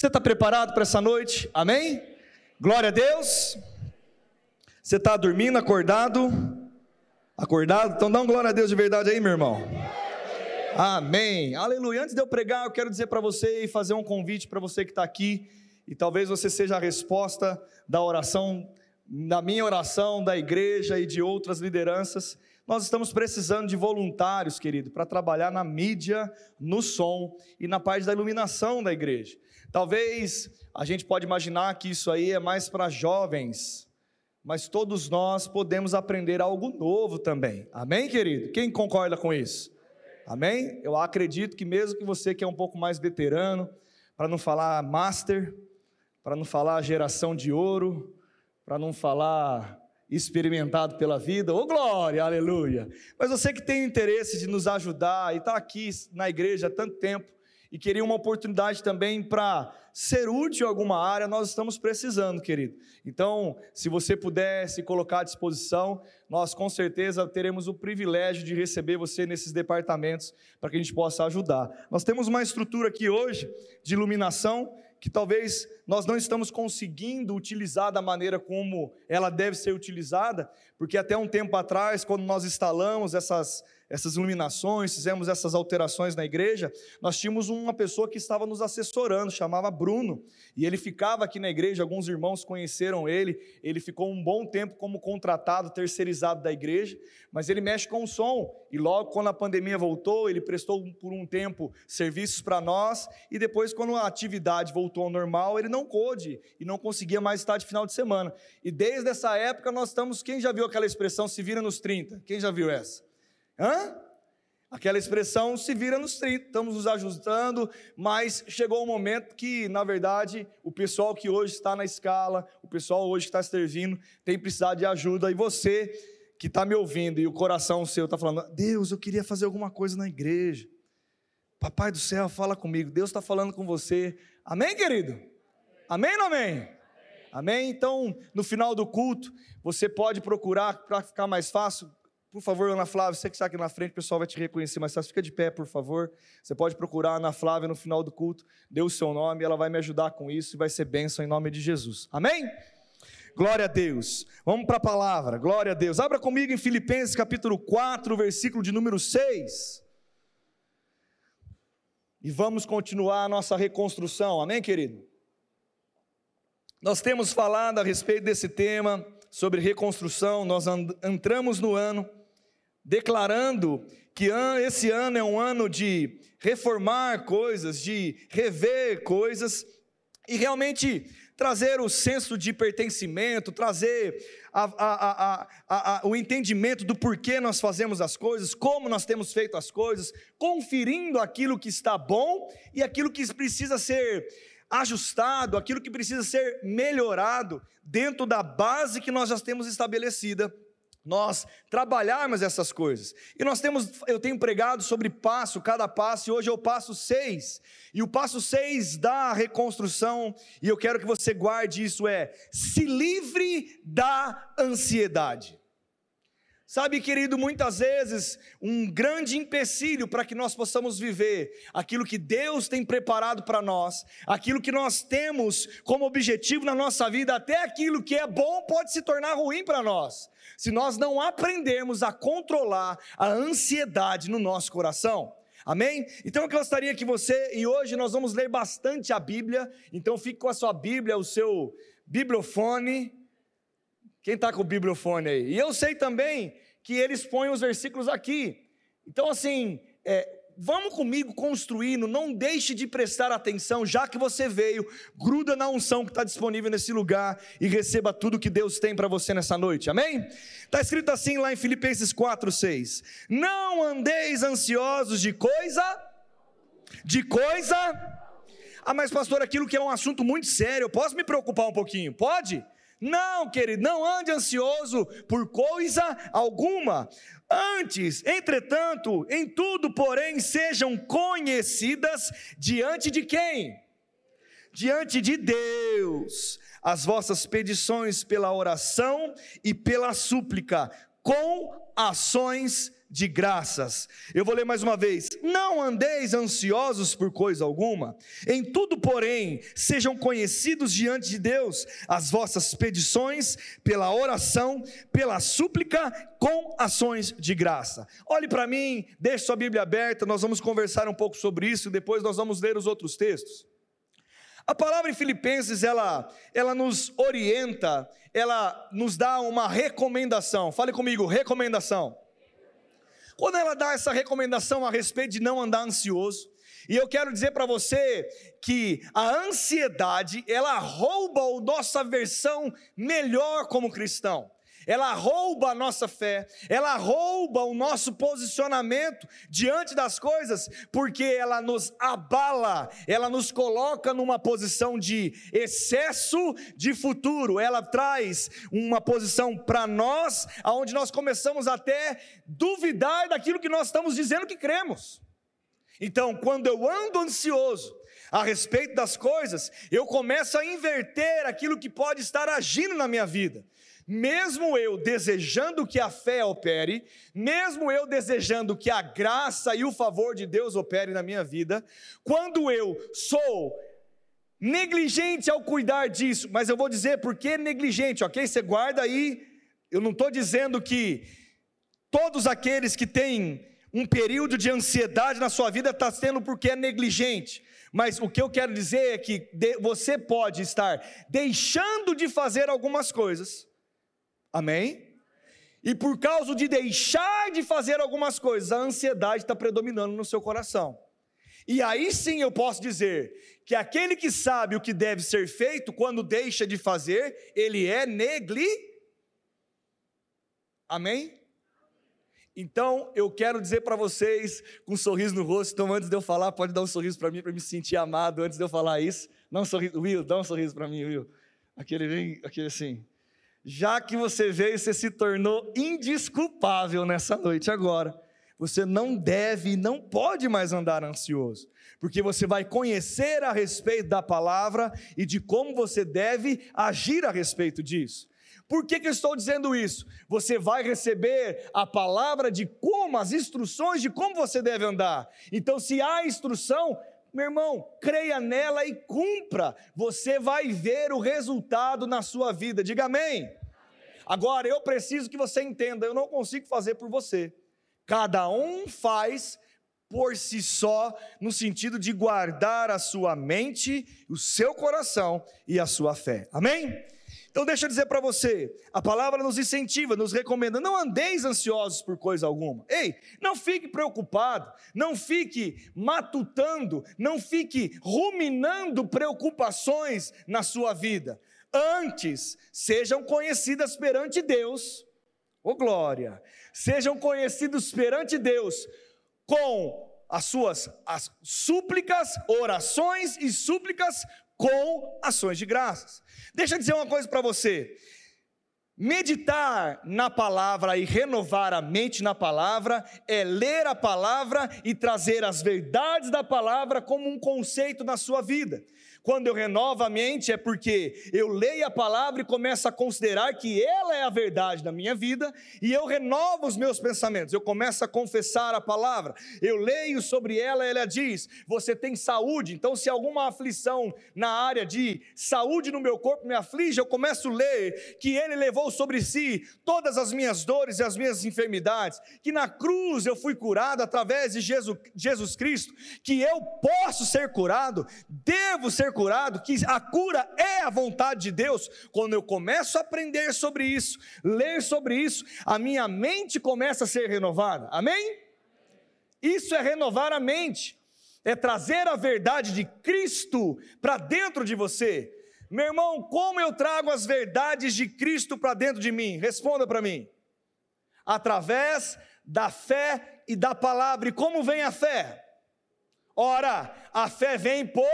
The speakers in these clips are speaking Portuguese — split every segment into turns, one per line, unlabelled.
Você está preparado para essa noite? Amém? Glória a Deus. Você está dormindo, acordado? Acordado? Então dá um glória a Deus de verdade aí, meu irmão. Amém. Aleluia. Antes de eu pregar, eu quero dizer para você e fazer um convite para você que está aqui. E talvez você seja a resposta da oração, da minha oração, da igreja e de outras lideranças. Nós estamos precisando de voluntários, querido, para trabalhar na mídia, no som e na parte da iluminação da igreja. Talvez a gente pode imaginar que isso aí é mais para jovens, mas todos nós podemos aprender algo novo também. Amém, querido? Quem concorda com isso? Amém? Eu acredito que mesmo que você que é um pouco mais veterano, para não falar master, para não falar geração de ouro, para não falar experimentado pela vida, ô oh, glória, aleluia. Mas você que tem interesse de nos ajudar e está aqui na igreja há tanto tempo, e queria uma oportunidade também para ser útil em alguma área, nós estamos precisando, querido. Então, se você puder se colocar à disposição, nós com certeza teremos o privilégio de receber você nesses departamentos para que a gente possa ajudar. Nós temos uma estrutura aqui hoje de iluminação que talvez nós não estamos conseguindo utilizar da maneira como ela deve ser utilizada, porque até um tempo atrás, quando nós instalamos essas essas iluminações, fizemos essas alterações na igreja, nós tínhamos uma pessoa que estava nos assessorando, chamava Bruno, e ele ficava aqui na igreja, alguns irmãos conheceram ele, ele ficou um bom tempo como contratado, terceirizado da igreja, mas ele mexe com o som, e logo quando a pandemia voltou, ele prestou por um tempo serviços para nós, e depois quando a atividade voltou ao normal, ele não pôde e não conseguia mais estar de final de semana. E desde essa época nós estamos, quem já viu aquela expressão se vira nos 30? Quem já viu essa? Hã? Aquela expressão se vira nos 30, estamos nos ajustando, mas chegou o um momento que, na verdade, o pessoal que hoje está na escala, o pessoal hoje que está servindo, tem precisado de ajuda, e você que está me ouvindo e o coração seu está falando: Deus, eu queria fazer alguma coisa na igreja. Papai do céu, fala comigo. Deus está falando com você. Amém, querido? Amém ou amém? Amém? Então, no final do culto, você pode procurar, para ficar mais fácil, por favor, Ana Flávia, você que está aqui na frente, o pessoal vai te reconhecer, mas você fica de pé, por favor. Você pode procurar a Ana Flávia no final do culto, dê o seu nome, ela vai me ajudar com isso e vai ser bênção em nome de Jesus. Amém? Glória a Deus. Vamos para a palavra. Glória a Deus. Abra comigo em Filipenses capítulo 4, versículo de número 6. E vamos continuar a nossa reconstrução. Amém, querido? Nós temos falado a respeito desse tema sobre reconstrução. Nós entramos no ano declarando que esse ano é um ano de reformar coisas, de rever coisas e realmente trazer o senso de pertencimento, trazer a, a, a, o entendimento do porquê nós fazemos as coisas, como nós temos feito as coisas, conferindo aquilo que está bom e aquilo que precisa ser ajustado, aquilo que precisa ser melhorado dentro da base que nós já temos estabelecida nós trabalharmos essas coisas. E nós temos, eu tenho pregado sobre passo, cada passo, e hoje é o passo 6. E o passo 6 da reconstrução, e eu quero que você guarde isso é: se livre da ansiedade. Sabe, querido, muitas vezes um grande empecilho para que nós possamos viver aquilo que Deus tem preparado para nós, aquilo que nós temos como objetivo na nossa vida, até aquilo que é bom pode se tornar ruim para nós, se nós não aprendermos a controlar a ansiedade no nosso coração. Amém? Então eu gostaria que você, e hoje nós vamos ler bastante a Bíblia, então fique com a sua Bíblia, o seu bibliofone, quem está com o bibliofone aí? E eu sei também que eles põem os versículos aqui. Então, assim, é, vamos comigo construindo, não deixe de prestar atenção, já que você veio, gruda na unção que está disponível nesse lugar e receba tudo que Deus tem para você nessa noite, amém? Está escrito assim lá em Filipenses 4, 6: Não andeis ansiosos de coisa, de coisa. Ah, mas pastor, aquilo que é um assunto muito sério, eu posso me preocupar um pouquinho? Pode? Não, querido, não ande ansioso por coisa alguma. Antes, entretanto, em tudo, porém, sejam conhecidas diante de quem? Diante de Deus, as vossas petições pela oração e pela súplica, com ações de graças. Eu vou ler mais uma vez. Não andeis ansiosos por coisa alguma, em tudo, porém, sejam conhecidos diante de Deus as vossas petições pela oração, pela súplica, com ações de graça. Olhe para mim, deixe sua Bíblia aberta, nós vamos conversar um pouco sobre isso, depois nós vamos ler os outros textos. A palavra em Filipenses, ela, ela nos orienta, ela nos dá uma recomendação. Fale comigo, recomendação. Quando ela dá essa recomendação a respeito de não andar ansioso, e eu quero dizer para você que a ansiedade, ela rouba a nossa versão melhor como cristão ela rouba a nossa fé, ela rouba o nosso posicionamento diante das coisas, porque ela nos abala, ela nos coloca numa posição de excesso de futuro, ela traz uma posição para nós, aonde nós começamos até duvidar daquilo que nós estamos dizendo que cremos. Então, quando eu ando ansioso, a respeito das coisas, eu começo a inverter aquilo que pode estar agindo na minha vida mesmo eu desejando que a fé opere, mesmo eu desejando que a graça e o favor de Deus opere na minha vida, quando eu sou negligente ao cuidar disso, mas eu vou dizer por que negligente, ok? Você guarda aí, eu não estou dizendo que todos aqueles que têm um período de ansiedade na sua vida está sendo porque é negligente. Mas o que eu quero dizer é que você pode estar deixando de fazer algumas coisas, Amém? E por causa de deixar de fazer algumas coisas, a ansiedade está predominando no seu coração. E aí sim eu posso dizer que aquele que sabe o que deve ser feito, quando deixa de fazer, ele é negli. Amém? Então eu quero dizer para vocês, com um sorriso no rosto, então antes de eu falar, pode dar um sorriso para mim, para me sentir amado antes de eu falar isso. Dá um sorriso, Will, dá um sorriso para mim, Will. Aquele aquele assim já que você veio, você se tornou indisculpável nessa noite agora. Você não deve e não pode mais andar ansioso, porque você vai conhecer a respeito da palavra e de como você deve agir a respeito disso. Por que, que eu estou dizendo isso? Você vai receber a palavra de como, as instruções de como você deve andar. Então, se há instrução, meu irmão, creia nela e cumpra. Você vai ver o resultado na sua vida. Diga amém. amém. Agora, eu preciso que você entenda: eu não consigo fazer por você. Cada um faz por si só, no sentido de guardar a sua mente, o seu coração e a sua fé. Amém? Então deixa eu dizer para você, a palavra nos incentiva, nos recomenda, não andeis ansiosos por coisa alguma. Ei, não fique preocupado, não fique matutando, não fique ruminando preocupações na sua vida. Antes, sejam conhecidas perante Deus, ô oh glória, sejam conhecidos perante Deus com as suas as súplicas, orações e súplicas com ações de graças. Deixa eu dizer uma coisa para você. Meditar na palavra e renovar a mente na palavra é ler a palavra e trazer as verdades da palavra como um conceito na sua vida. Quando eu renovo a mente, é porque eu leio a palavra e começo a considerar que ela é a verdade da minha vida, e eu renovo os meus pensamentos, eu começo a confessar a palavra, eu leio sobre ela, ela diz: Você tem saúde, então se alguma aflição na área de saúde no meu corpo me aflige, eu começo a ler que ele levou sobre si todas as minhas dores e as minhas enfermidades, que na cruz eu fui curado através de Jesus, Jesus Cristo, que eu posso ser curado, devo ser curado, que a cura é a vontade de Deus, quando eu começo a aprender sobre isso, ler sobre isso, a minha mente começa a ser renovada. Amém? Isso é renovar a mente, é trazer a verdade de Cristo para dentro de você. Meu irmão, como eu trago as verdades de Cristo para dentro de mim? Responda para mim. Através da fé e da palavra. E como vem a fé? Ora, a fé vem por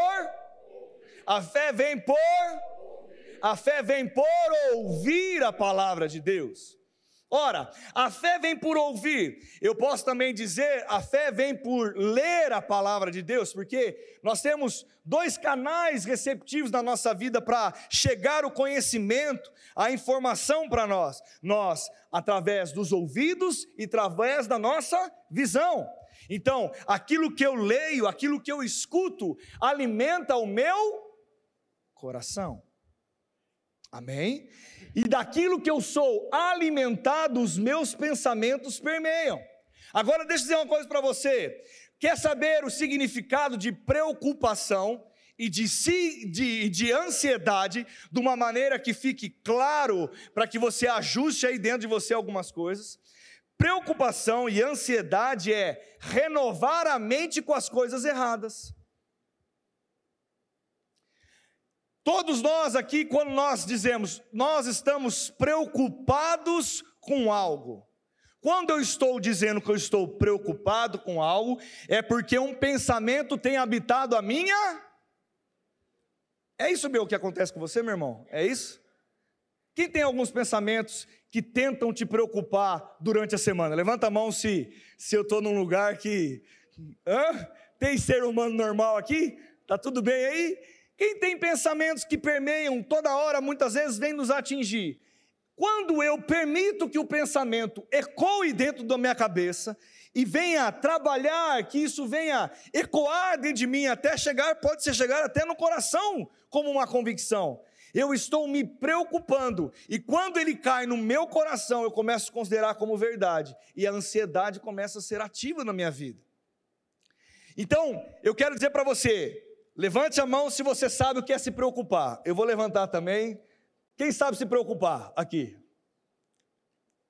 a fé vem por a fé vem por ouvir a palavra de Deus. Ora, a fé vem por ouvir. Eu posso também dizer, a fé vem por ler a palavra de Deus, porque nós temos dois canais receptivos na nossa vida para chegar o conhecimento, a informação para nós. Nós, através dos ouvidos e através da nossa visão. Então, aquilo que eu leio, aquilo que eu escuto, alimenta o meu coração. Amém? E daquilo que eu sou alimentado, os meus pensamentos permeiam. Agora, deixa eu dizer uma coisa para você. Quer saber o significado de preocupação e de, de, de ansiedade de uma maneira que fique claro para que você ajuste aí dentro de você algumas coisas? Preocupação e ansiedade é renovar a mente com as coisas erradas. Todos nós aqui, quando nós dizemos, nós estamos preocupados com algo. Quando eu estou dizendo que eu estou preocupado com algo, é porque um pensamento tem habitado a minha. É isso meu que acontece com você, meu irmão? É isso? Quem tem alguns pensamentos que tentam te preocupar durante a semana? Levanta a mão se, se eu estou num lugar que. Hã? Tem ser humano normal aqui? Tá tudo bem aí? Quem tem pensamentos que permeiam toda hora, muitas vezes vem nos atingir. Quando eu permito que o pensamento ecoe dentro da minha cabeça e venha trabalhar, que isso venha ecoar dentro de mim até chegar, pode ser chegar até no coração como uma convicção. Eu estou me preocupando e quando ele cai no meu coração, eu começo a considerar como verdade e a ansiedade começa a ser ativa na minha vida. Então, eu quero dizer para você, Levante a mão se você sabe o que é se preocupar. Eu vou levantar também. Quem sabe se preocupar aqui?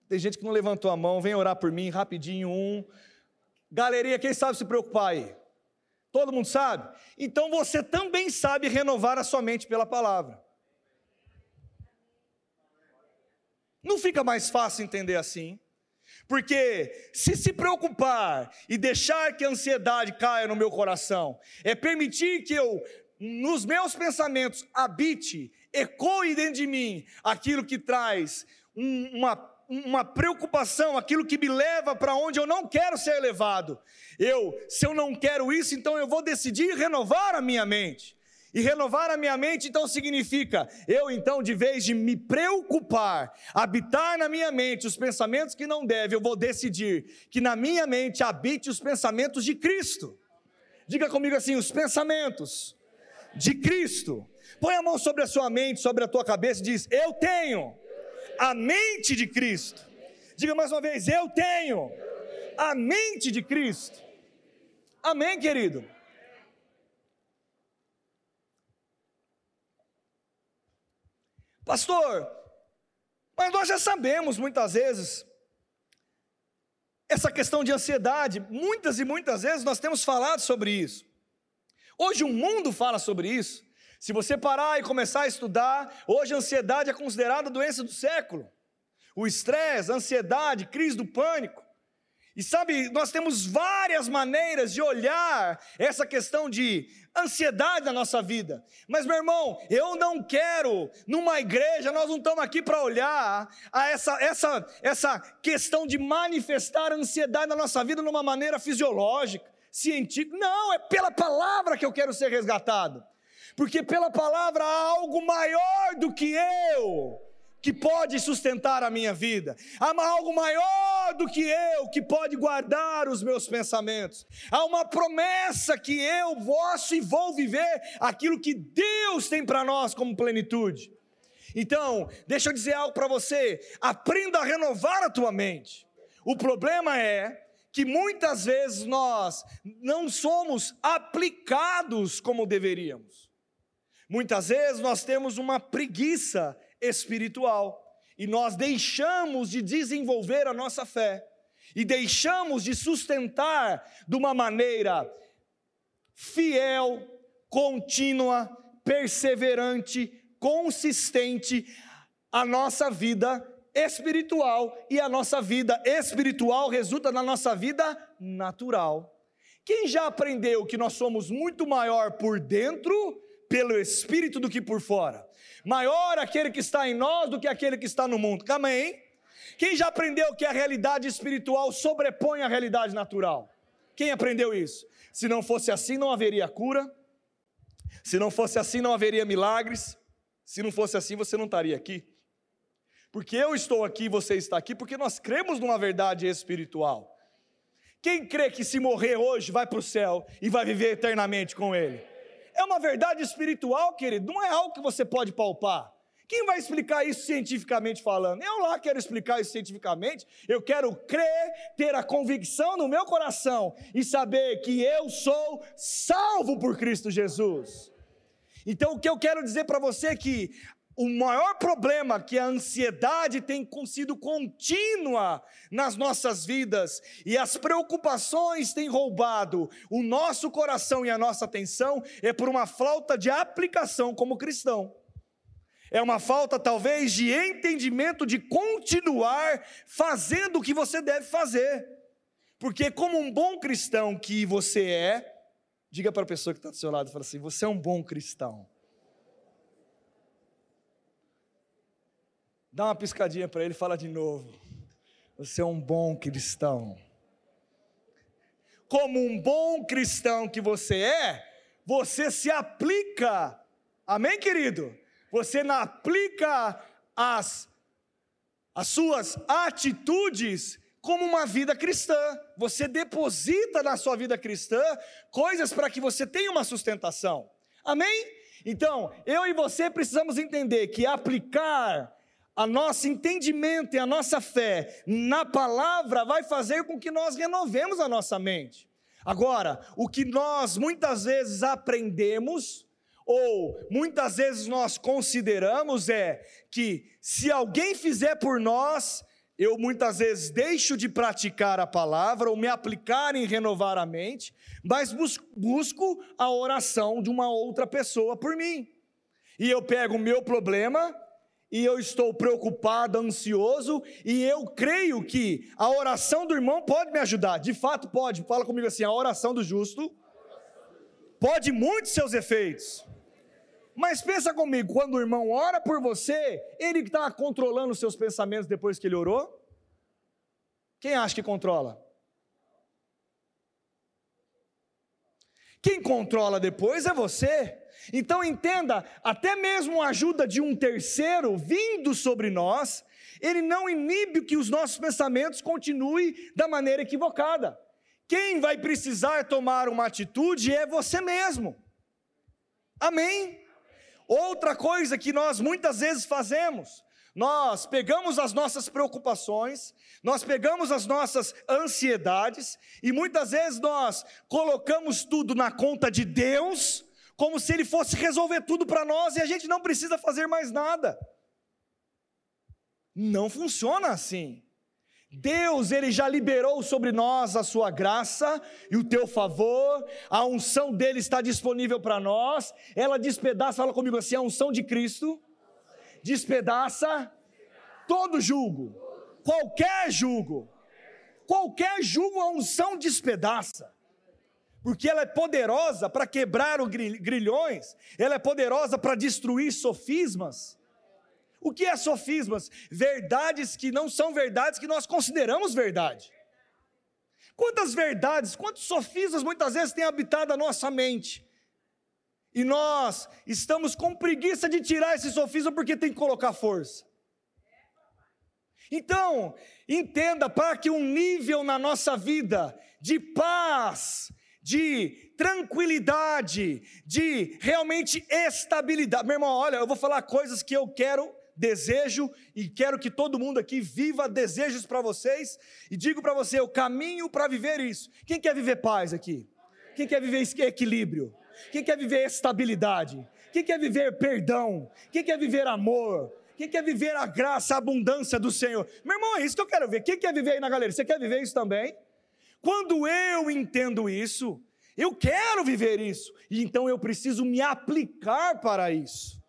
Tem gente que não levantou a mão, vem orar por mim rapidinho. Um. Galeria, quem sabe se preocupar aí? Todo mundo sabe? Então você também sabe renovar a sua mente pela palavra. Não fica mais fácil entender assim? Porque se se preocupar e deixar que a ansiedade caia no meu coração, é permitir que eu, nos meus pensamentos, habite, ecoe dentro de mim aquilo que traz uma, uma preocupação, aquilo que me leva para onde eu não quero ser levado. Eu, se eu não quero isso, então eu vou decidir renovar a minha mente. E renovar a minha mente então significa eu então de vez de me preocupar, habitar na minha mente os pensamentos que não devem, eu vou decidir que na minha mente habite os pensamentos de Cristo. Diga comigo assim, os pensamentos de Cristo. Põe a mão sobre a sua mente, sobre a tua cabeça e diz: Eu tenho a mente de Cristo. Diga mais uma vez: Eu tenho a mente de Cristo. Amém, querido? Pastor, mas nós já sabemos muitas vezes essa questão de ansiedade, muitas e muitas vezes nós temos falado sobre isso. Hoje o mundo fala sobre isso. Se você parar e começar a estudar, hoje a ansiedade é considerada a doença do século. O estresse, a ansiedade, crise do pânico. E sabe, nós temos várias maneiras de olhar essa questão de ansiedade na nossa vida. Mas, meu irmão, eu não quero, numa igreja, nós não estamos aqui para olhar a essa, essa, essa questão de manifestar ansiedade na nossa vida numa maneira fisiológica, científica. Não, é pela palavra que eu quero ser resgatado. Porque pela palavra há algo maior do que eu que pode sustentar a minha vida. Há algo maior do que eu que pode guardar os meus pensamentos. Há uma promessa que eu posso e vou viver aquilo que Deus tem para nós como plenitude. Então, deixa eu dizer algo para você: aprenda a renovar a tua mente. O problema é que muitas vezes nós não somos aplicados como deveríamos. Muitas vezes nós temos uma preguiça espiritual. E nós deixamos de desenvolver a nossa fé e deixamos de sustentar de uma maneira fiel, contínua, perseverante, consistente a nossa vida espiritual e a nossa vida espiritual resulta na nossa vida natural. Quem já aprendeu que nós somos muito maior por dentro pelo espírito do que por fora? Maior aquele que está em nós do que aquele que está no mundo. Amém? Quem já aprendeu que a realidade espiritual sobrepõe a realidade natural? Quem aprendeu isso? Se não fosse assim, não haveria cura. Se não fosse assim, não haveria milagres. Se não fosse assim, você não estaria aqui. Porque eu estou aqui você está aqui, porque nós cremos numa verdade espiritual. Quem crê que se morrer hoje vai para o céu e vai viver eternamente com Ele? É uma verdade espiritual, querido, não é algo que você pode palpar. Quem vai explicar isso cientificamente falando? Eu lá quero explicar isso cientificamente. Eu quero crer, ter a convicção no meu coração e saber que eu sou salvo por Cristo Jesus. Então, o que eu quero dizer para você é que o maior problema que a ansiedade tem sido contínua nas nossas vidas e as preocupações têm roubado o nosso coração e a nossa atenção é por uma falta de aplicação como cristão é uma falta talvez de entendimento de continuar fazendo o que você deve fazer. Porque, como um bom cristão que você é, diga para a pessoa que está do seu lado, fala assim: você é um bom cristão. Dá uma piscadinha para ele e fala de novo. Você é um bom cristão. Como um bom cristão que você é, você se aplica. Amém, querido? você aplica as, as suas atitudes como uma vida cristã. Você deposita na sua vida cristã coisas para que você tenha uma sustentação. Amém? Então, eu e você precisamos entender que aplicar a nosso entendimento e a nossa fé na palavra vai fazer com que nós renovemos a nossa mente. Agora, o que nós muitas vezes aprendemos ou muitas vezes nós consideramos é que se alguém fizer por nós, eu muitas vezes deixo de praticar a palavra ou me aplicar em renovar a mente, mas busco a oração de uma outra pessoa por mim. E eu pego o meu problema e eu estou preocupado, ansioso, e eu creio que a oração do irmão pode me ajudar. De fato pode. Fala comigo assim, a oração do justo pode muitos seus efeitos. Mas pensa comigo, quando o irmão ora por você, ele está controlando os seus pensamentos depois que ele orou? Quem acha que controla? Quem controla depois é você. Então entenda, até mesmo a ajuda de um terceiro vindo sobre nós, ele não inibe que os nossos pensamentos continuem da maneira equivocada. Quem vai precisar tomar uma atitude é você mesmo. Amém? Outra coisa que nós muitas vezes fazemos, nós pegamos as nossas preocupações, nós pegamos as nossas ansiedades e muitas vezes nós colocamos tudo na conta de Deus, como se Ele fosse resolver tudo para nós e a gente não precisa fazer mais nada. Não funciona assim. Deus, Ele já liberou sobre nós a sua graça e o teu favor, a unção dele está disponível para nós, ela despedaça, fala comigo assim, a unção de Cristo despedaça todo julgo, qualquer julgo, qualquer julgo a unção despedaça, porque ela é poderosa para quebrar os grilhões, ela é poderosa para destruir sofismas, o que é sofismas? Verdades que não são verdades que nós consideramos verdade. Quantas verdades, quantos sofismas muitas vezes têm habitado a nossa mente? E nós estamos com preguiça de tirar esse sofisma porque tem que colocar força. Então, entenda para que um nível na nossa vida de paz, de tranquilidade, de realmente estabilidade. Meu irmão, olha, eu vou falar coisas que eu quero desejo e quero que todo mundo aqui viva desejos para vocês e digo para você o caminho para viver isso. Quem quer viver paz aqui? Quem quer viver equilíbrio? Quem quer viver estabilidade? Quem quer viver perdão? Quem quer viver amor? Quem quer viver a graça, a abundância do Senhor? Meu irmão, é isso que eu quero ver. Quem quer viver aí na galera? Você quer viver isso também? Quando eu entendo isso, eu quero viver isso, e então eu preciso me aplicar para isso.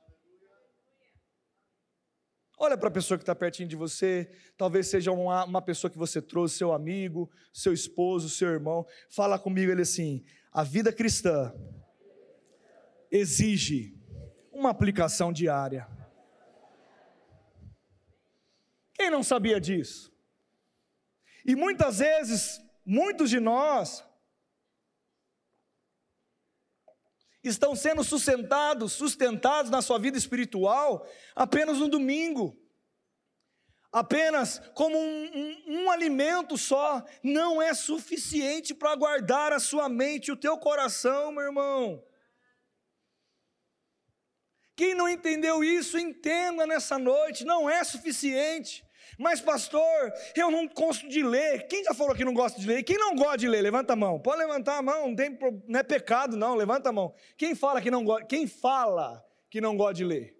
Olha para a pessoa que está pertinho de você, talvez seja uma, uma pessoa que você trouxe, seu amigo, seu esposo, seu irmão. Fala comigo ele assim: a vida cristã exige uma aplicação diária. Quem não sabia disso? E muitas vezes, muitos de nós estão sendo sustentados, sustentados na sua vida espiritual apenas no domingo. Apenas como um, um, um alimento só não é suficiente para guardar a sua mente o teu coração, meu irmão. Quem não entendeu isso, entenda nessa noite, não é suficiente. Mas, pastor, eu não gosto de ler. Quem já falou que não gosta de ler? Quem não gosta de ler? Levanta a mão. Pode levantar a mão, não, tem, não é pecado, não. Levanta a mão. Quem fala que não gosta? Quem fala que não gosta de ler?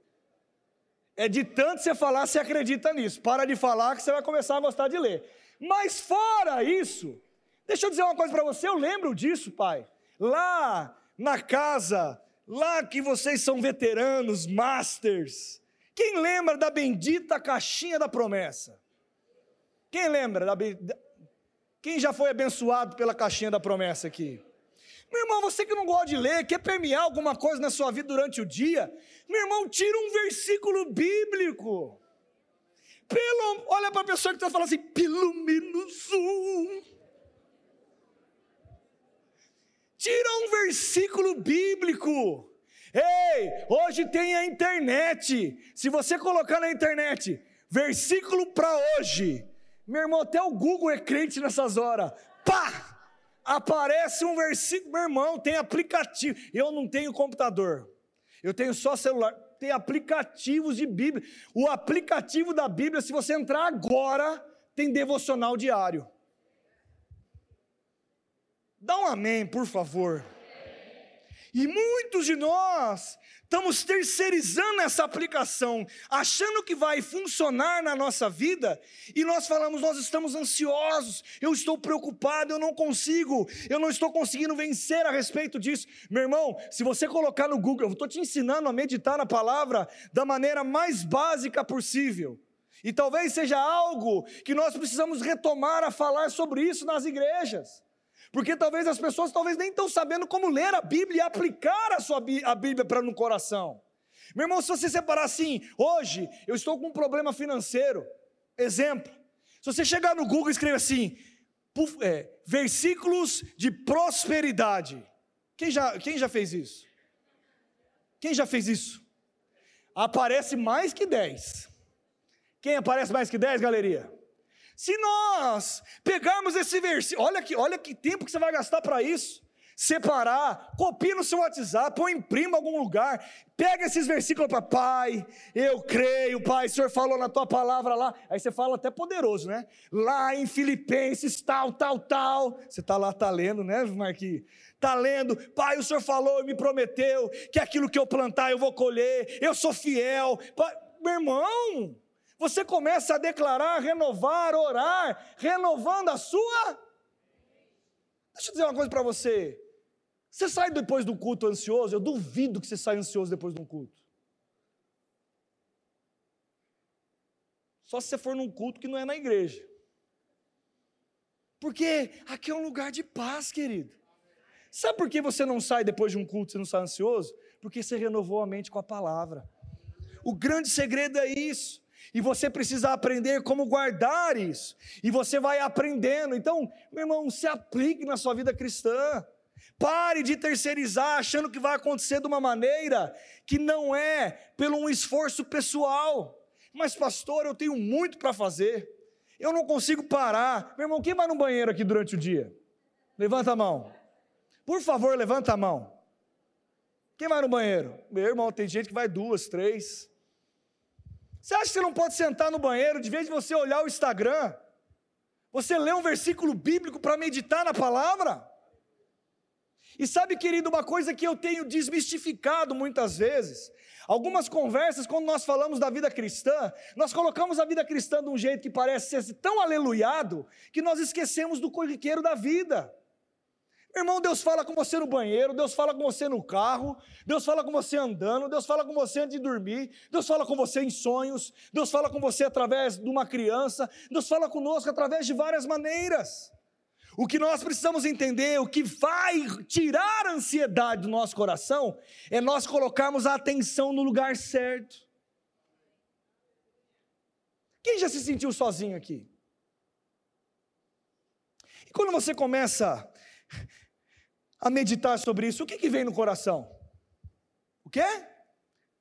É de tanto você falar, você acredita nisso. Para de falar que você vai começar a gostar de ler. Mas fora isso, deixa eu dizer uma coisa para você, eu lembro disso, pai. Lá na casa, lá que vocês são veteranos, masters, quem lembra da bendita caixinha da promessa? Quem lembra da, quem já foi abençoado pela caixinha da promessa aqui? Meu irmão, você que não gosta de ler, quer permear alguma coisa na sua vida durante o dia, meu irmão, tira um versículo bíblico. Pelo, olha para a pessoa que está falando assim, pelo menos um. Tira um versículo bíblico. Ei, hoje tem a internet. Se você colocar na internet versículo para hoje, meu irmão, até o Google é crente nessas horas. Pá! Aparece um versículo, meu irmão, tem aplicativo. Eu não tenho computador. Eu tenho só celular. Tem aplicativos de Bíblia. O aplicativo da Bíblia, se você entrar agora, tem devocional diário. Dá um amém, por favor. E muitos de nós estamos terceirizando essa aplicação, achando que vai funcionar na nossa vida, e nós falamos, nós estamos ansiosos, eu estou preocupado, eu não consigo, eu não estou conseguindo vencer a respeito disso. Meu irmão, se você colocar no Google, eu estou te ensinando a meditar na palavra da maneira mais básica possível. E talvez seja algo que nós precisamos retomar a falar sobre isso nas igrejas. Porque talvez as pessoas talvez nem estão sabendo como ler a Bíblia e aplicar a sua a Bíblia para no coração. Meu irmão, se você separar assim, hoje eu estou com um problema financeiro. Exemplo. Se você chegar no Google e escrever assim, é, versículos de prosperidade. Quem já, quem já fez isso? Quem já fez isso? Aparece mais que 10. Quem aparece mais que 10, galeria? Se nós pegarmos esse versículo, olha que, olha que tempo que você vai gastar para isso. Separar, copia no seu WhatsApp ou imprima em algum lugar. Pega esses versículos para Pai, eu creio, Pai, o Senhor falou na tua palavra lá. Aí você fala até poderoso, né? Lá em Filipenses, tal, tal, tal. Você está lá, está lendo, né, Marquinhos? Está lendo, Pai, o Senhor falou e me prometeu que aquilo que eu plantar eu vou colher, eu sou fiel. Pai, meu irmão, você começa a declarar, renovar, orar, renovando a sua. Deixa eu dizer uma coisa para você. Você sai depois do culto ansioso? Eu duvido que você saia ansioso depois de um culto. Só se você for num culto que não é na igreja. Porque aqui é um lugar de paz, querido. Sabe por que você não sai depois de um culto, você não sai ansioso? Porque você renovou a mente com a palavra. O grande segredo é isso. E você precisa aprender como guardar isso. E você vai aprendendo. Então, meu irmão, se aplique na sua vida cristã. Pare de terceirizar, achando que vai acontecer de uma maneira que não é pelo um esforço pessoal. Mas, pastor, eu tenho muito para fazer. Eu não consigo parar. Meu irmão, quem vai no banheiro aqui durante o dia? Levanta a mão. Por favor, levanta a mão. Quem vai no banheiro? Meu irmão, tem gente que vai duas, três. Você acha que você não pode sentar no banheiro, de vez de você olhar o Instagram, você lê um versículo bíblico para meditar na palavra? E sabe, querido, uma coisa que eu tenho desmistificado muitas vezes, algumas conversas, quando nós falamos da vida cristã, nós colocamos a vida cristã de um jeito que parece ser tão aleluiado, que nós esquecemos do corriqueiro da vida. Irmão, Deus fala com você no banheiro, Deus fala com você no carro, Deus fala com você andando, Deus fala com você antes de dormir, Deus fala com você em sonhos, Deus fala com você através de uma criança, Deus fala conosco através de várias maneiras. O que nós precisamos entender, o que vai tirar a ansiedade do nosso coração, é nós colocarmos a atenção no lugar certo. Quem já se sentiu sozinho aqui? E quando você começa a meditar sobre isso, o que, que vem no coração? O quê?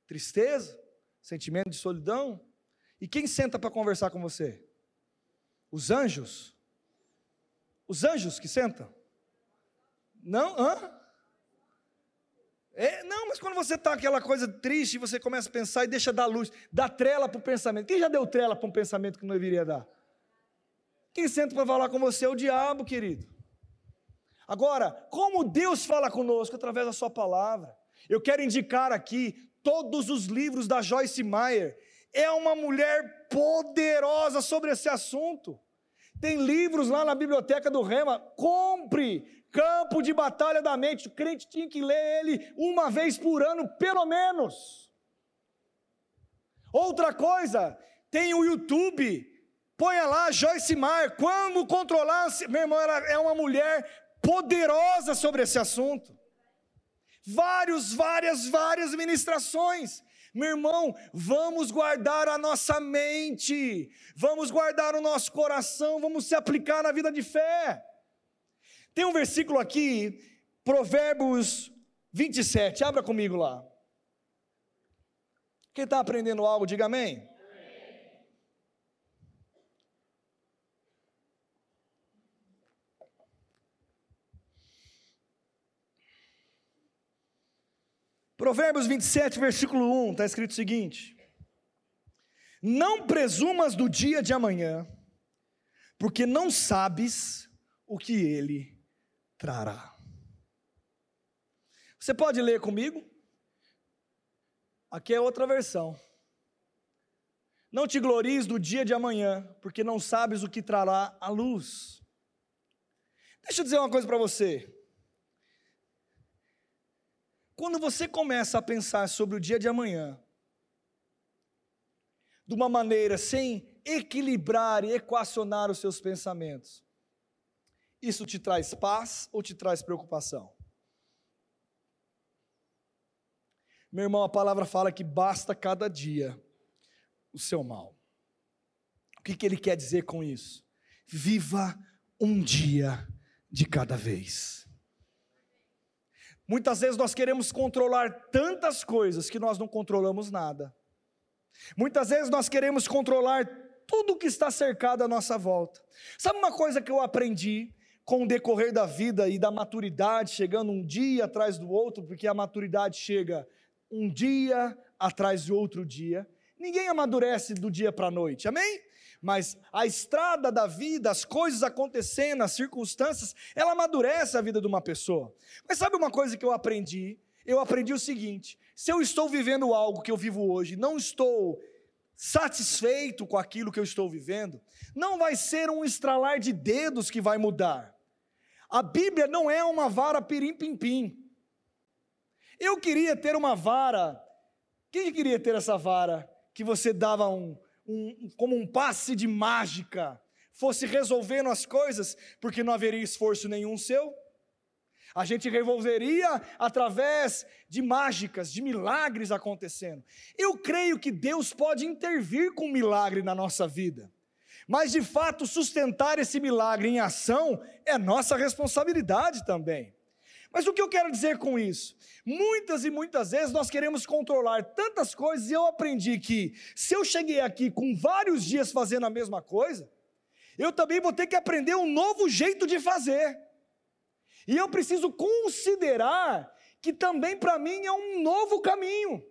Tristeza, sentimento de solidão. E quem senta para conversar com você? Os anjos? Os anjos que sentam? Não? Hã? É, não, mas quando você está aquela coisa triste, você começa a pensar e deixa dar luz, dá trela para o pensamento. Quem já deu trela para um pensamento que não deveria dar? Quem senta para falar com você é o diabo, querido. Agora, como Deus fala conosco através da Sua palavra? Eu quero indicar aqui todos os livros da Joyce Meyer. É uma mulher poderosa sobre esse assunto. Tem livros lá na biblioteca do Rema. Compre Campo de Batalha da Mente. O crente tinha que ler ele uma vez por ano, pelo menos. Outra coisa, tem o YouTube Ponha lá Joyce Meyer, como controlar. Meu irmão, ela é uma mulher poderosa sobre esse assunto. Vários, várias, várias ministrações. Meu irmão, vamos guardar a nossa mente, vamos guardar o nosso coração, vamos se aplicar na vida de fé. Tem um versículo aqui, Provérbios 27, abra comigo lá. Quem está aprendendo algo, diga amém. Provérbios 27, versículo 1, está escrito o seguinte: Não presumas do dia de amanhã, porque não sabes o que ele trará. Você pode ler comigo? Aqui é outra versão. Não te glories do dia de amanhã, porque não sabes o que trará a luz. Deixa eu dizer uma coisa para você. Quando você começa a pensar sobre o dia de amanhã, de uma maneira sem equilibrar e equacionar os seus pensamentos, isso te traz paz ou te traz preocupação? Meu irmão, a palavra fala que basta cada dia o seu mal. O que, que ele quer dizer com isso? Viva um dia de cada vez. Muitas vezes nós queremos controlar tantas coisas que nós não controlamos nada. Muitas vezes nós queremos controlar tudo que está cercado à nossa volta. Sabe uma coisa que eu aprendi com o decorrer da vida e da maturidade, chegando um dia atrás do outro, porque a maturidade chega um dia atrás de outro dia. Ninguém amadurece do dia para a noite, amém? Mas a estrada da vida, as coisas acontecendo, as circunstâncias, ela amadurece a vida de uma pessoa. Mas sabe uma coisa que eu aprendi? Eu aprendi o seguinte: se eu estou vivendo algo que eu vivo hoje, não estou satisfeito com aquilo que eu estou vivendo, não vai ser um estralar de dedos que vai mudar. A Bíblia não é uma vara pirim-pim-pim. Eu queria ter uma vara. Quem queria ter essa vara que você dava um, um, como um passe de mágica, fosse resolvendo as coisas, porque não haveria esforço nenhum seu. A gente resolveria através de mágicas, de milagres acontecendo. Eu creio que Deus pode intervir com um milagre na nossa vida. Mas de fato, sustentar esse milagre em ação é nossa responsabilidade também. Mas o que eu quero dizer com isso? Muitas e muitas vezes nós queremos controlar tantas coisas e eu aprendi que se eu cheguei aqui com vários dias fazendo a mesma coisa, eu também vou ter que aprender um novo jeito de fazer. E eu preciso considerar que também para mim é um novo caminho.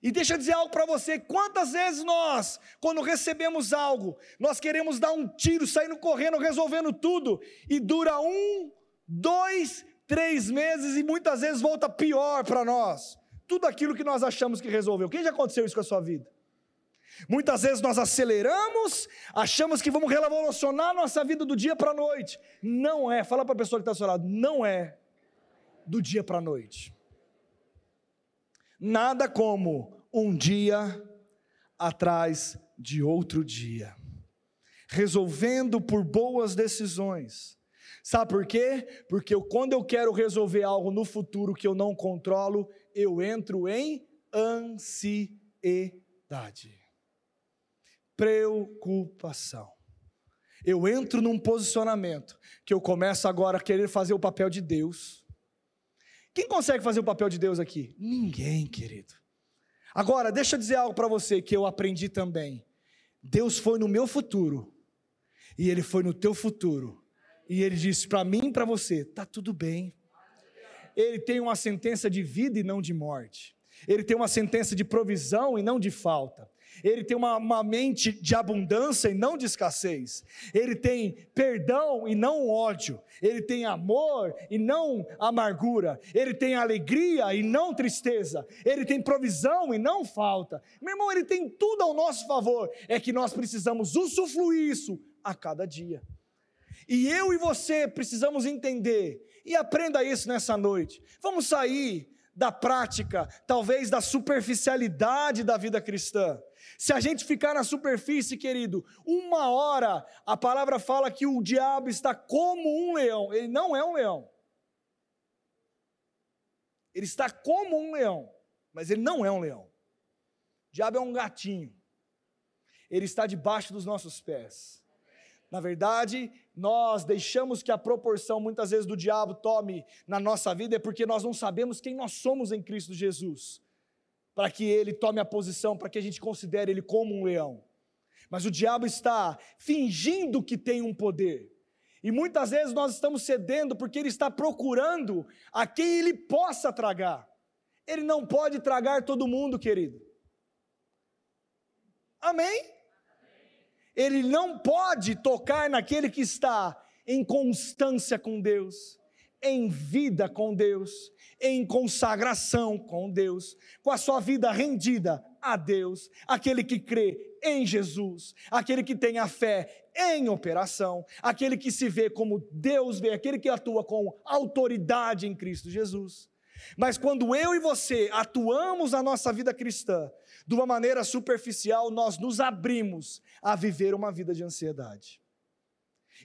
E deixa eu dizer algo para você: quantas vezes nós, quando recebemos algo, nós queremos dar um tiro, saindo correndo, resolvendo tudo, e dura um, dois, três meses e muitas vezes volta pior para nós. Tudo aquilo que nós achamos que resolveu. Quem já aconteceu isso com a sua vida? Muitas vezes nós aceleramos, achamos que vamos revolucionar nossa vida do dia para a noite. Não é, fala para a pessoa que está ao seu lado, não é do dia para a noite. Nada como um dia atrás de outro dia, resolvendo por boas decisões, Sabe por quê? Porque eu, quando eu quero resolver algo no futuro que eu não controlo, eu entro em ansiedade. preocupação. Eu entro num posicionamento que eu começo agora a querer fazer o papel de Deus. Quem consegue fazer o papel de Deus aqui? Ninguém, querido. Agora, deixa eu dizer algo para você que eu aprendi também. Deus foi no meu futuro e ele foi no teu futuro. E ele disse para mim e para você: tá tudo bem. Ele tem uma sentença de vida e não de morte. Ele tem uma sentença de provisão e não de falta. Ele tem uma, uma, mente de abundância e não de escassez. Ele tem perdão e não ódio. Ele tem amor e não amargura. Ele tem alegria e não tristeza. Ele tem provisão e não falta. Meu irmão, ele tem tudo ao nosso favor. É que nós precisamos usufruir isso a cada dia. E eu e você precisamos entender. E aprenda isso nessa noite. Vamos sair da prática, talvez da superficialidade da vida cristã. Se a gente ficar na superfície, querido, uma hora, a palavra fala que o diabo está como um leão. Ele não é um leão. Ele está como um leão, mas ele não é um leão. O diabo é um gatinho. Ele está debaixo dos nossos pés. Na verdade, nós deixamos que a proporção muitas vezes do diabo tome na nossa vida é porque nós não sabemos quem nós somos em Cristo Jesus. Para que ele tome a posição, para que a gente considere ele como um leão. Mas o diabo está fingindo que tem um poder. E muitas vezes nós estamos cedendo porque ele está procurando a quem ele possa tragar. Ele não pode tragar todo mundo, querido. Amém? Ele não pode tocar naquele que está em constância com Deus, em vida com Deus, em consagração com Deus, com a sua vida rendida a Deus, aquele que crê em Jesus, aquele que tem a fé em operação, aquele que se vê como Deus vê, aquele que atua com autoridade em Cristo Jesus. Mas quando eu e você atuamos na nossa vida cristã de uma maneira superficial, nós nos abrimos a viver uma vida de ansiedade.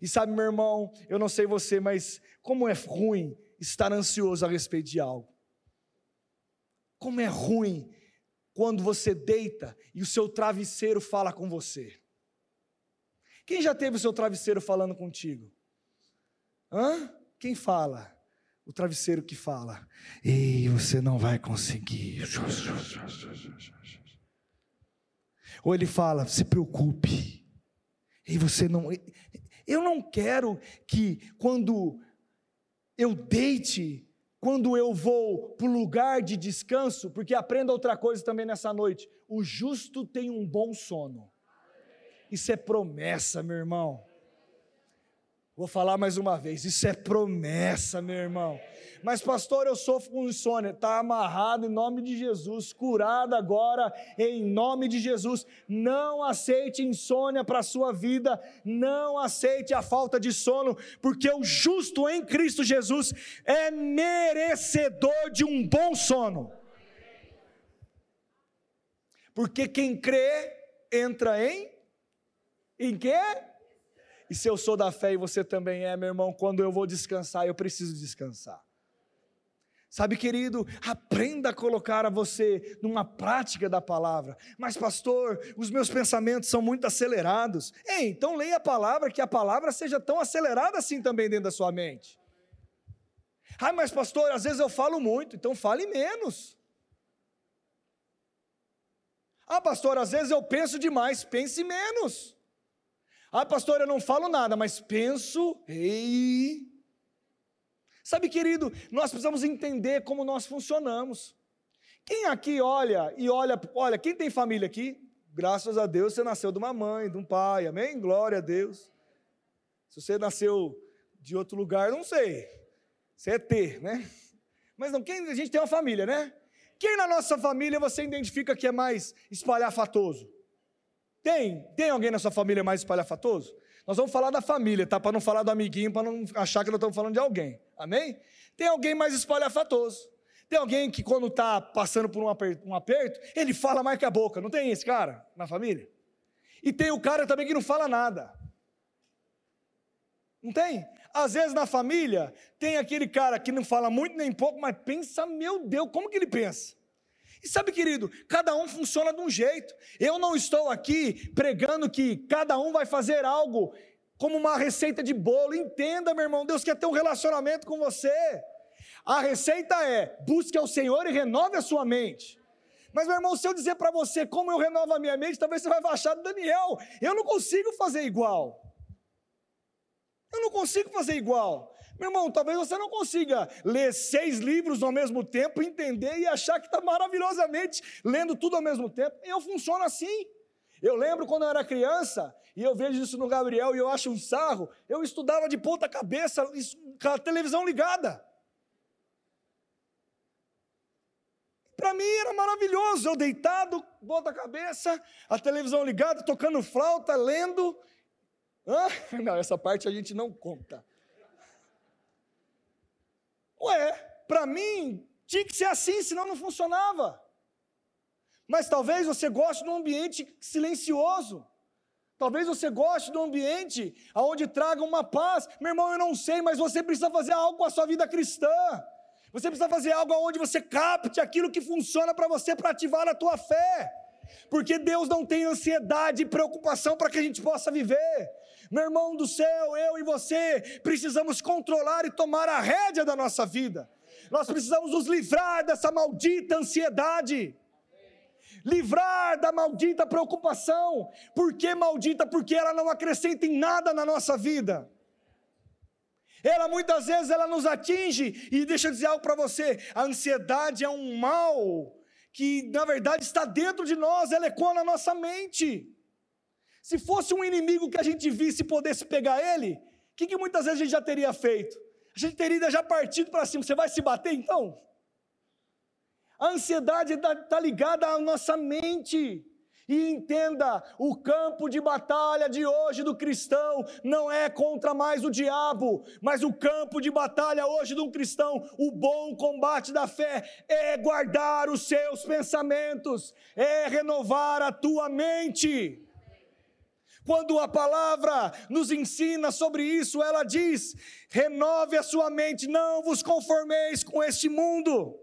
E sabe, meu irmão, eu não sei você, mas como é ruim estar ansioso a respeito de algo. Como é ruim quando você deita e o seu travesseiro fala com você. Quem já teve o seu travesseiro falando contigo? Hã? Quem fala? O travesseiro que fala. Ei, você não vai conseguir. Ou ele fala: se preocupe. E você não. Eu não quero que quando eu deite, quando eu vou para o lugar de descanso, porque aprenda outra coisa também nessa noite: o justo tem um bom sono. Isso é promessa, meu irmão. Vou falar mais uma vez, isso é promessa, meu irmão. Mas, pastor, eu sofro com insônia. Está amarrado em nome de Jesus, curado agora em nome de Jesus. Não aceite insônia para a sua vida, não aceite a falta de sono, porque o justo em Cristo Jesus é merecedor de um bom sono. Porque quem crê entra em em quê? E se eu sou da fé e você também é, meu irmão, quando eu vou descansar, eu preciso descansar. Sabe, querido, aprenda a colocar a você numa prática da palavra. Mas, pastor, os meus pensamentos são muito acelerados. Ei, então leia a palavra, que a palavra seja tão acelerada assim também dentro da sua mente. Ah, mas, pastor, às vezes eu falo muito, então fale menos. Ah, pastor, às vezes eu penso demais, pense menos. Ah, pastor, eu não falo nada, mas penso, ei. Sabe, querido, nós precisamos entender como nós funcionamos. Quem aqui olha e olha, olha, quem tem família aqui? Graças a Deus você nasceu de uma mãe, de um pai, amém? Glória a Deus. Se você nasceu de outro lugar, não sei. Você é ter, né? Mas não, quem a gente tem uma família, né? Quem na nossa família você identifica que é mais espalhafatoso? Tem? Tem alguém na sua família mais espalhafatoso? Nós vamos falar da família, tá? Para não falar do amiguinho, para não achar que nós estamos falando de alguém. Amém? Tem alguém mais espalhafatoso. Tem alguém que, quando está passando por um aperto, um aperto, ele fala mais que a boca. Não tem esse cara na família? E tem o cara também que não fala nada. Não tem? Às vezes na família tem aquele cara que não fala muito nem pouco, mas pensa, meu Deus, como que ele pensa? E sabe, querido, cada um funciona de um jeito. Eu não estou aqui pregando que cada um vai fazer algo como uma receita de bolo. Entenda, meu irmão, Deus quer ter um relacionamento com você. A receita é: busque ao Senhor e renove a sua mente. Mas, meu irmão, se eu dizer para você como eu renovo a minha mente, talvez você vai achar, Daniel, eu não consigo fazer igual. Eu não consigo fazer igual. Meu irmão, talvez você não consiga ler seis livros ao mesmo tempo, entender e achar que está maravilhosamente lendo tudo ao mesmo tempo. Eu funciono assim. Eu lembro quando eu era criança, e eu vejo isso no Gabriel e eu acho um sarro, eu estudava de ponta cabeça com a televisão ligada. Para mim era maravilhoso, eu deitado, ponta cabeça, a televisão ligada, tocando flauta, lendo. Ah, não, essa parte a gente não conta. Ué, para mim tinha que ser assim, senão não funcionava. Mas talvez você goste de um ambiente silencioso. Talvez você goste de um ambiente onde traga uma paz. Meu irmão, eu não sei, mas você precisa fazer algo com a sua vida cristã. Você precisa fazer algo onde você capte aquilo que funciona para você, para ativar a tua fé. Porque Deus não tem ansiedade e preocupação para que a gente possa viver. Meu irmão do céu, eu e você precisamos controlar e tomar a rédea da nossa vida. Nós precisamos nos livrar dessa maldita ansiedade. Livrar da maldita preocupação. Por que maldita? Porque ela não acrescenta em nada na nossa vida. Ela muitas vezes ela nos atinge e deixa eu dizer algo para você, a ansiedade é um mal que na verdade está dentro de nós, ela ecoa na nossa mente. Se fosse um inimigo que a gente visse e pudesse pegar ele, o que, que muitas vezes a gente já teria feito? A gente teria já partido para cima. Você vai se bater então? A ansiedade está tá ligada à nossa mente. E entenda, o campo de batalha de hoje do cristão não é contra mais o diabo, mas o campo de batalha hoje do cristão, o bom combate da fé, é guardar os seus pensamentos, é renovar a tua mente. Quando a palavra nos ensina sobre isso, ela diz: renove a sua mente, não vos conformeis com este mundo,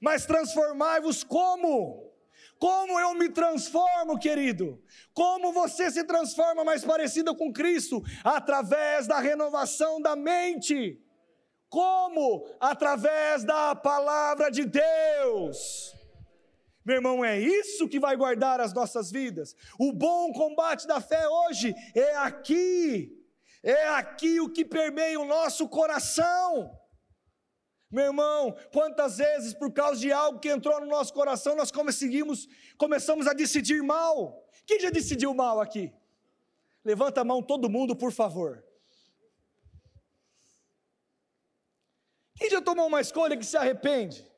mas transformai-vos como? Como eu me transformo, querido? Como você se transforma mais parecida com Cristo? Através da renovação da mente. Como? Através da palavra de Deus. Meu irmão, é isso que vai guardar as nossas vidas. O bom combate da fé hoje é aqui. É aqui o que permeia o nosso coração. Meu irmão, quantas vezes por causa de algo que entrou no nosso coração nós conseguimos, começamos a decidir mal? Quem já decidiu mal aqui? Levanta a mão todo mundo, por favor. Quem já tomou uma escolha que se arrepende?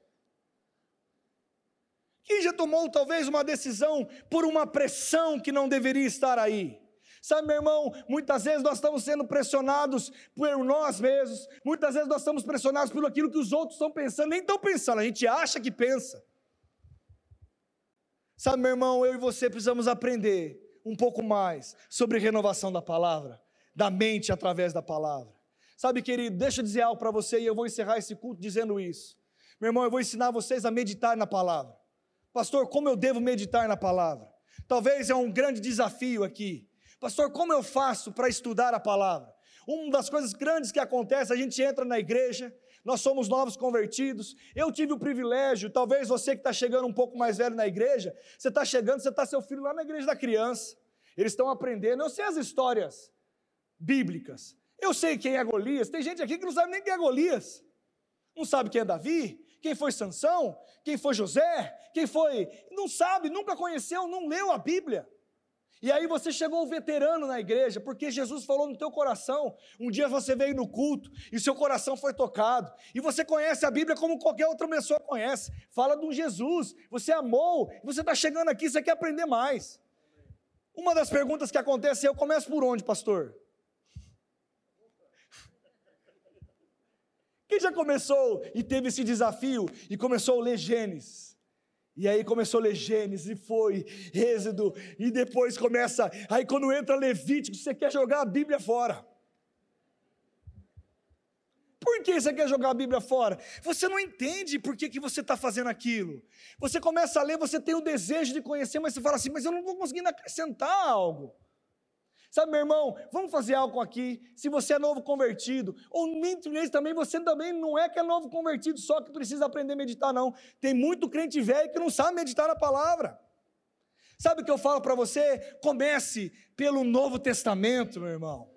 Quem já tomou talvez uma decisão por uma pressão que não deveria estar aí? Sabe, meu irmão, muitas vezes nós estamos sendo pressionados por nós mesmos, muitas vezes nós estamos pressionados por aquilo que os outros estão pensando, nem estão pensando, a gente acha que pensa. Sabe, meu irmão, eu e você precisamos aprender um pouco mais sobre renovação da palavra, da mente através da palavra. Sabe, querido, deixa eu dizer algo para você e eu vou encerrar esse culto dizendo isso. Meu irmão, eu vou ensinar vocês a meditar na palavra. Pastor, como eu devo meditar na palavra? Talvez é um grande desafio aqui. Pastor, como eu faço para estudar a palavra? Uma das coisas grandes que acontece, a gente entra na igreja, nós somos novos convertidos. Eu tive o privilégio, talvez você que está chegando um pouco mais velho na igreja, você está chegando, você está seu filho lá na igreja da criança. Eles estão aprendendo. Eu sei as histórias bíblicas. Eu sei quem é Golias. Tem gente aqui que não sabe nem quem é Golias. Não sabe quem é Davi, quem foi Sansão, quem foi José, quem foi. Não sabe, nunca conheceu, não leu a Bíblia. E aí você chegou veterano na igreja, porque Jesus falou no teu coração. Um dia você veio no culto e seu coração foi tocado. E você conhece a Bíblia como qualquer outra pessoa conhece. Fala de um Jesus, você amou, você está chegando aqui, você quer aprender mais. Uma das perguntas que acontece é: eu começo por onde, pastor? Quem já começou e teve esse desafio e começou a ler Gênesis? E aí começou a ler Gênesis e foi Êxodo, e depois começa, aí quando entra Levítico, você quer jogar a Bíblia fora. Por que você quer jogar a Bíblia fora? Você não entende por que, que você está fazendo aquilo. Você começa a ler, você tem o desejo de conhecer, mas você fala assim: mas eu não estou conseguindo acrescentar algo. Sabe, meu irmão, vamos fazer algo aqui. Se você é novo convertido, ou muito nesse também, você também não é que é novo convertido, só que precisa aprender a meditar, não. Tem muito crente velho que não sabe meditar na palavra. Sabe o que eu falo para você? Comece pelo Novo Testamento, meu irmão.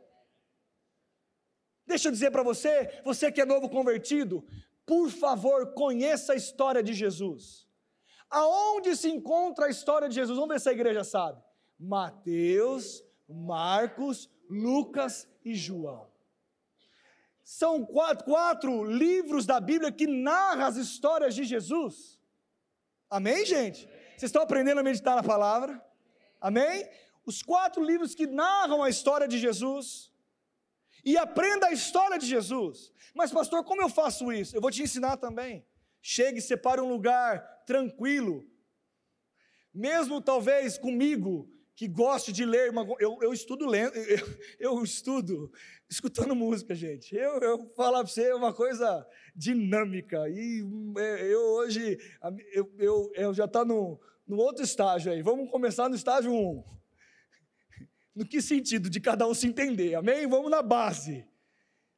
Deixa eu dizer para você, você que é novo convertido, por favor, conheça a história de Jesus. Aonde se encontra a história de Jesus? Vamos ver se a igreja sabe. Mateus, Marcos, Lucas e João. São quatro, quatro livros da Bíblia que narram as histórias de Jesus. Amém, gente? Vocês estão aprendendo a meditar na palavra? Amém? Os quatro livros que narram a história de Jesus. E aprenda a história de Jesus. Mas, pastor, como eu faço isso? Eu vou te ensinar também. Chegue e separe um lugar tranquilo. Mesmo talvez comigo, que gosto de ler, uma, eu, eu estudo lendo, eu, eu, estudo escutando música, gente. Eu, eu falar para você é uma coisa dinâmica. E é, eu hoje, eu, eu, eu já estou tá no, no outro estágio aí. Vamos começar no estágio 1. No que sentido? De cada um se entender, amém? Vamos na base.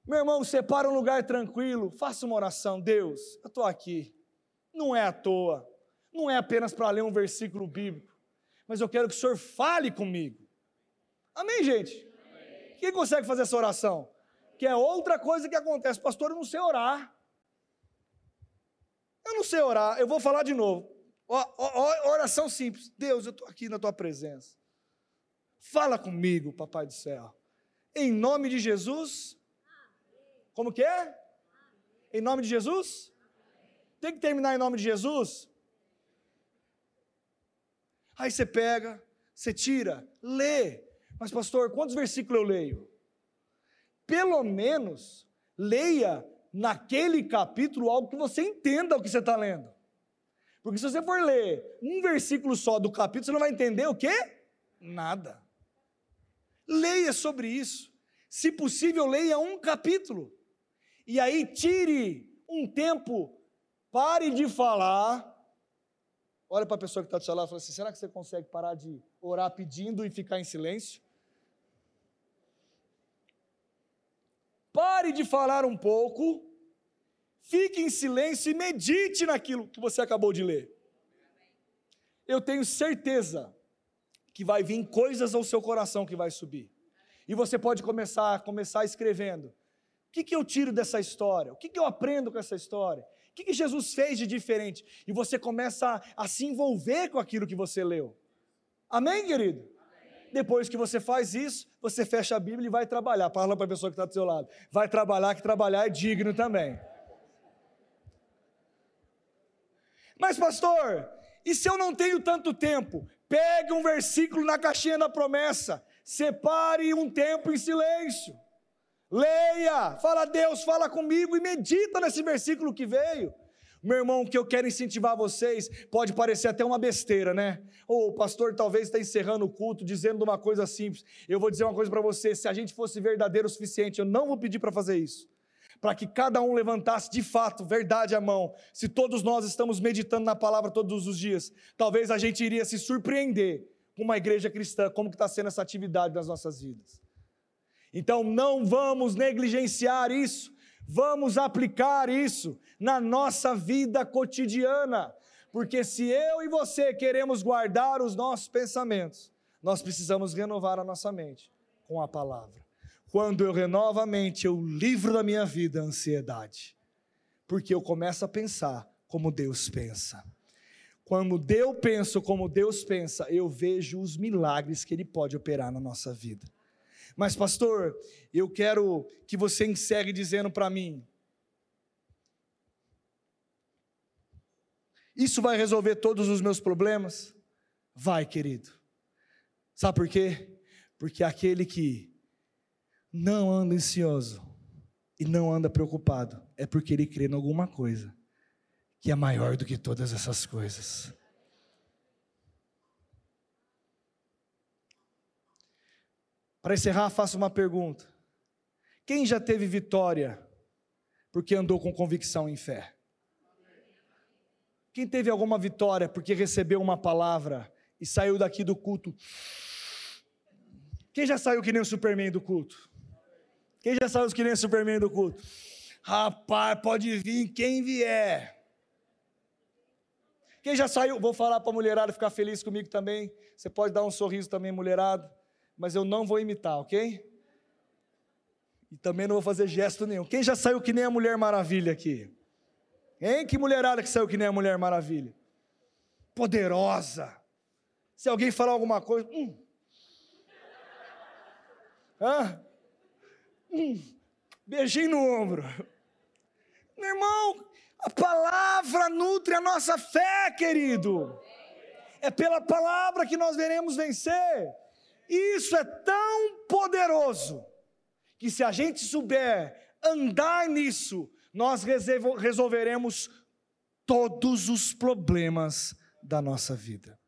Meu irmão, separa um lugar tranquilo, faça uma oração. Deus, eu estou aqui. Não é à toa. Não é apenas para ler um versículo bíblico mas eu quero que o Senhor fale comigo. Amém, gente? Amém. Quem consegue fazer essa oração? Que é outra coisa que acontece, pastor, eu não sei orar. Eu não sei orar, eu vou falar de novo. oração simples. Deus, eu estou aqui na tua presença. Fala comigo, papai do céu. Em nome de Jesus. Como que é? Em nome de Jesus? Tem que terminar em nome de Jesus? Aí você pega, você tira, lê. Mas, pastor, quantos versículos eu leio? Pelo menos, leia naquele capítulo algo que você entenda o que você está lendo. Porque se você for ler um versículo só do capítulo, você não vai entender o quê? Nada. Leia sobre isso. Se possível, leia um capítulo. E aí tire um tempo, pare de falar Olha para a pessoa que está do seu lado e fala assim: será que você consegue parar de orar pedindo e ficar em silêncio? Pare de falar um pouco, fique em silêncio e medite naquilo que você acabou de ler. Eu tenho certeza que vai vir coisas ao seu coração que vai subir. E você pode começar, começar escrevendo. O que, que eu tiro dessa história? O que, que eu aprendo com essa história? O que, que Jesus fez de diferente? E você começa a, a, se envolver com aquilo que você leu. Amém, querido? Amém. Depois que você faz isso, você fecha a Bíblia e vai trabalhar. Fala para a pessoa que está do seu lado. Vai trabalhar, que trabalhar é digno também. Mas, pastor, e se eu não tenho tanto tempo? Pegue um versículo na caixinha da promessa. Separe um tempo em silêncio. Leia, fala Deus, fala comigo e medita nesse versículo que veio. Meu irmão, o que eu quero incentivar vocês pode parecer até uma besteira, né? Ou o pastor talvez está encerrando o culto dizendo uma coisa simples. Eu vou dizer uma coisa para você: se a gente fosse verdadeiro o suficiente, eu não vou pedir para fazer isso. Para que cada um levantasse de fato, verdade à mão. Se todos nós estamos meditando na palavra todos os dias, talvez a gente iria se surpreender com uma igreja cristã, como que está sendo essa atividade nas nossas vidas. Então não vamos negligenciar isso, vamos aplicar isso na nossa vida cotidiana, porque se eu e você queremos guardar os nossos pensamentos, nós precisamos renovar a nossa mente com a palavra. Quando eu renovo a mente, eu livro da minha vida a ansiedade, porque eu começo a pensar como Deus pensa. Quando eu penso como Deus pensa, eu vejo os milagres que Ele pode operar na nossa vida. Mas, pastor, eu quero que você encerre dizendo para mim: Isso vai resolver todos os meus problemas? Vai, querido. Sabe por quê? Porque aquele que não anda ansioso e não anda preocupado é porque ele crê em alguma coisa que é maior do que todas essas coisas. Para encerrar, faço uma pergunta. Quem já teve vitória porque andou com convicção em fé. Quem teve alguma vitória porque recebeu uma palavra e saiu daqui do culto? Quem já saiu que nem o Superman do culto? Quem já saiu que nem o Superman do culto? Rapaz, pode vir quem vier. Quem já saiu, vou falar para a mulherada ficar feliz comigo também. Você pode dar um sorriso também, mulherada, mas eu não vou imitar, ok? E também não vou fazer gesto nenhum. Quem já saiu que nem a Mulher Maravilha aqui? Hein? Que mulherada que saiu que nem a Mulher Maravilha? Poderosa. Se alguém falar alguma coisa, hum. Hã? Hum. Beijinho no ombro. Meu irmão, a palavra nutre a nossa fé, querido. É pela palavra que nós veremos vencer. Isso é tão poderoso que se a gente souber andar nisso, nós resolveremos todos os problemas da nossa vida.